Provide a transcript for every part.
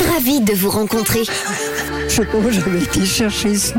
Ravie de vous rencontrer. Je sais pas où j'avais été chercher ce.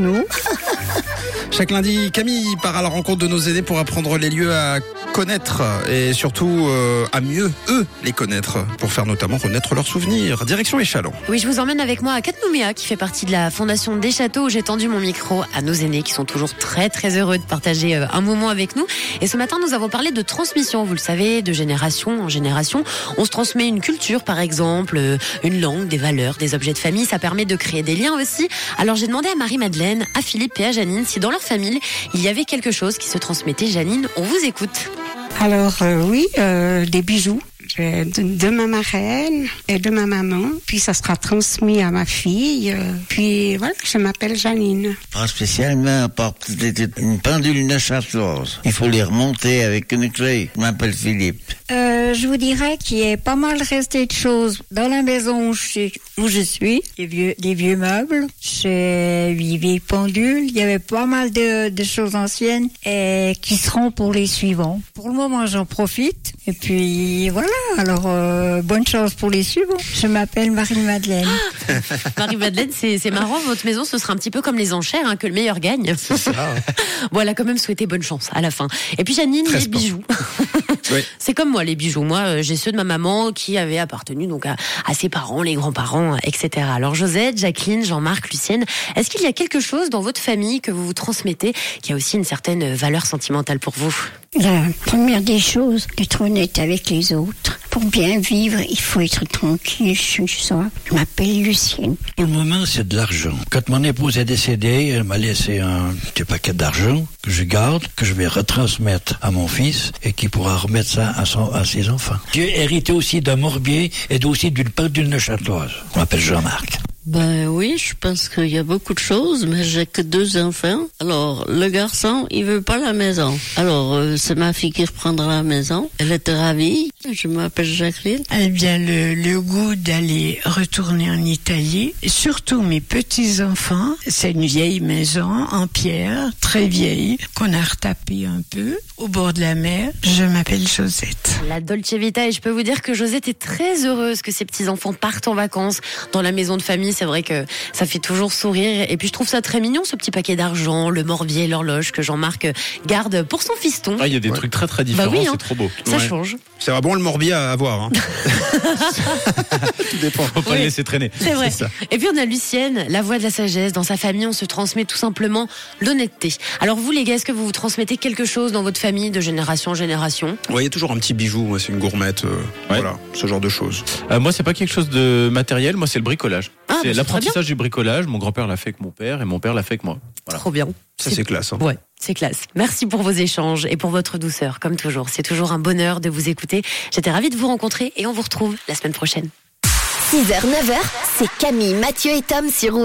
Chaque lundi, Camille part à la rencontre de nos aînés pour apprendre les lieux à connaître et surtout euh, à mieux eux les connaître pour faire notamment renaître leurs souvenirs. Direction Échalon. Oui, je vous emmène avec moi à Katnouméa, qui fait partie de la Fondation des Châteaux, où j'ai tendu mon micro à nos aînés, qui sont toujours très très heureux de partager euh, un moment avec nous. Et ce matin, nous avons parlé de transmission, vous le savez, de génération en génération. On se transmet une culture, par exemple, euh, une langue, des valeurs, des objets de famille. Ça permet de créer des liens aussi. Alors j'ai demandé à Marie-Madeleine, à Philippe et à Janine si dans leur famille, il y avait quelque chose qui se transmettait. Janine, on vous écoute. Alors euh, oui, euh, des bijoux euh, de, de ma marraine et de ma maman. Puis ça sera transmis à ma fille. puis voilà, je m'appelle Janine. Pas spécialement, à part une pendule neuchâteloise. Il faut les remonter avec une clé. Je m'appelle Philippe. Euh, je vous dirais qu'il est pas mal resté de choses dans la maison où je, suis- où je suis, des vieux, des vieux meubles, j'ai huit vieilles pendules, il y avait pas mal de, de choses anciennes et qui seront pour les suivants. Pour le moment, j'en profite et puis voilà. Alors euh, bonne chance pour les suivants. Je m'appelle Marie-Madeleine. Marie-Madeleine, c'est c'est marrant, votre maison, ce sera un petit peu comme les enchères, hein, que le meilleur gagne. voilà, quand même souhaiter bonne chance à la fin. Et puis Janine, les bijoux. Oui. C'est comme moi, les bijoux. Moi, euh, j'ai ceux de ma maman qui avaient appartenu donc à, à ses parents, les grands-parents, etc. Alors Josette, Jacqueline, Jean-Marc, Lucienne, est-ce qu'il y a quelque chose dans votre famille que vous vous transmettez qui a aussi une certaine valeur sentimentale pour vous? La première des choses, d'être honnête avec les autres. Pour bien vivre, il faut être tranquille chez soi. Je m'appelle Lucienne. Pour le moment, c'est de l'argent. Quand mon épouse est décédée, elle m'a laissé un petit paquet d'argent que je garde, que je vais retransmettre à mon fils et qui pourra remettre ça à, son, à ses enfants. J'ai hérité aussi d'un morbier et aussi d'une pendule neuchâteloise. Je m'appelle Jean-Marc. Ben oui, je pense qu'il y a beaucoup de choses, mais j'ai que deux enfants. Alors, le garçon, il veut pas la maison. Alors, euh, c'est ma fille qui reprendra la maison. Elle était ravie. Je m'appelle Jacqueline. Eh bien, le, le goût d'aller retourner en Italie, et surtout mes petits-enfants, c'est une vieille maison en pierre, très vieille, qu'on a retapée un peu, au bord de la mer. Je m'appelle Josette. La Dolce Vita, et je peux vous dire que Josette est très heureuse que ses petits-enfants partent en vacances dans la maison de famille. C'est vrai que ça fait toujours sourire. Et puis je trouve ça très mignon, ce petit paquet d'argent, le morbier, l'horloge que Jean-Marc garde pour son fiston. Ah, il y a des trucs très très différents, Bah oui, hein. c'est trop beau. Ça Ouais. change. C'est vraiment le morbier à avoir. Hein. Tout dépend. Faut pas Oui. le laisser traîner. C'est vrai. ça. Et puis on a Lucienne, la voix de la sagesse. Dans sa famille, on se transmet tout simplement l'honnêteté. Alors vous, les gars, est-ce que vous vous transmettez quelque chose dans votre famille de génération en génération? Ouais, il y a toujours un petit bijou, moi, c'est une gourmette, euh, voilà, ce genre de choses. Euh, moi, c'est pas quelque chose de matériel, moi, c'est le bricolage. Ah, c'est l'apprentissage du bricolage. Mon grand-père l'a fait avec mon père et mon père l'a fait avec moi. Voilà. Trop bien. Ça, c'est classe. hein. Ouais, c'est classe. Merci pour vos échanges et pour votre douceur, comme toujours. C'est toujours un bonheur de vous écouter. J'étais ravie de vous rencontrer et on vous retrouve la semaine prochaine. 6h, 9h, c'est Camille, Mathieu et Tom sur.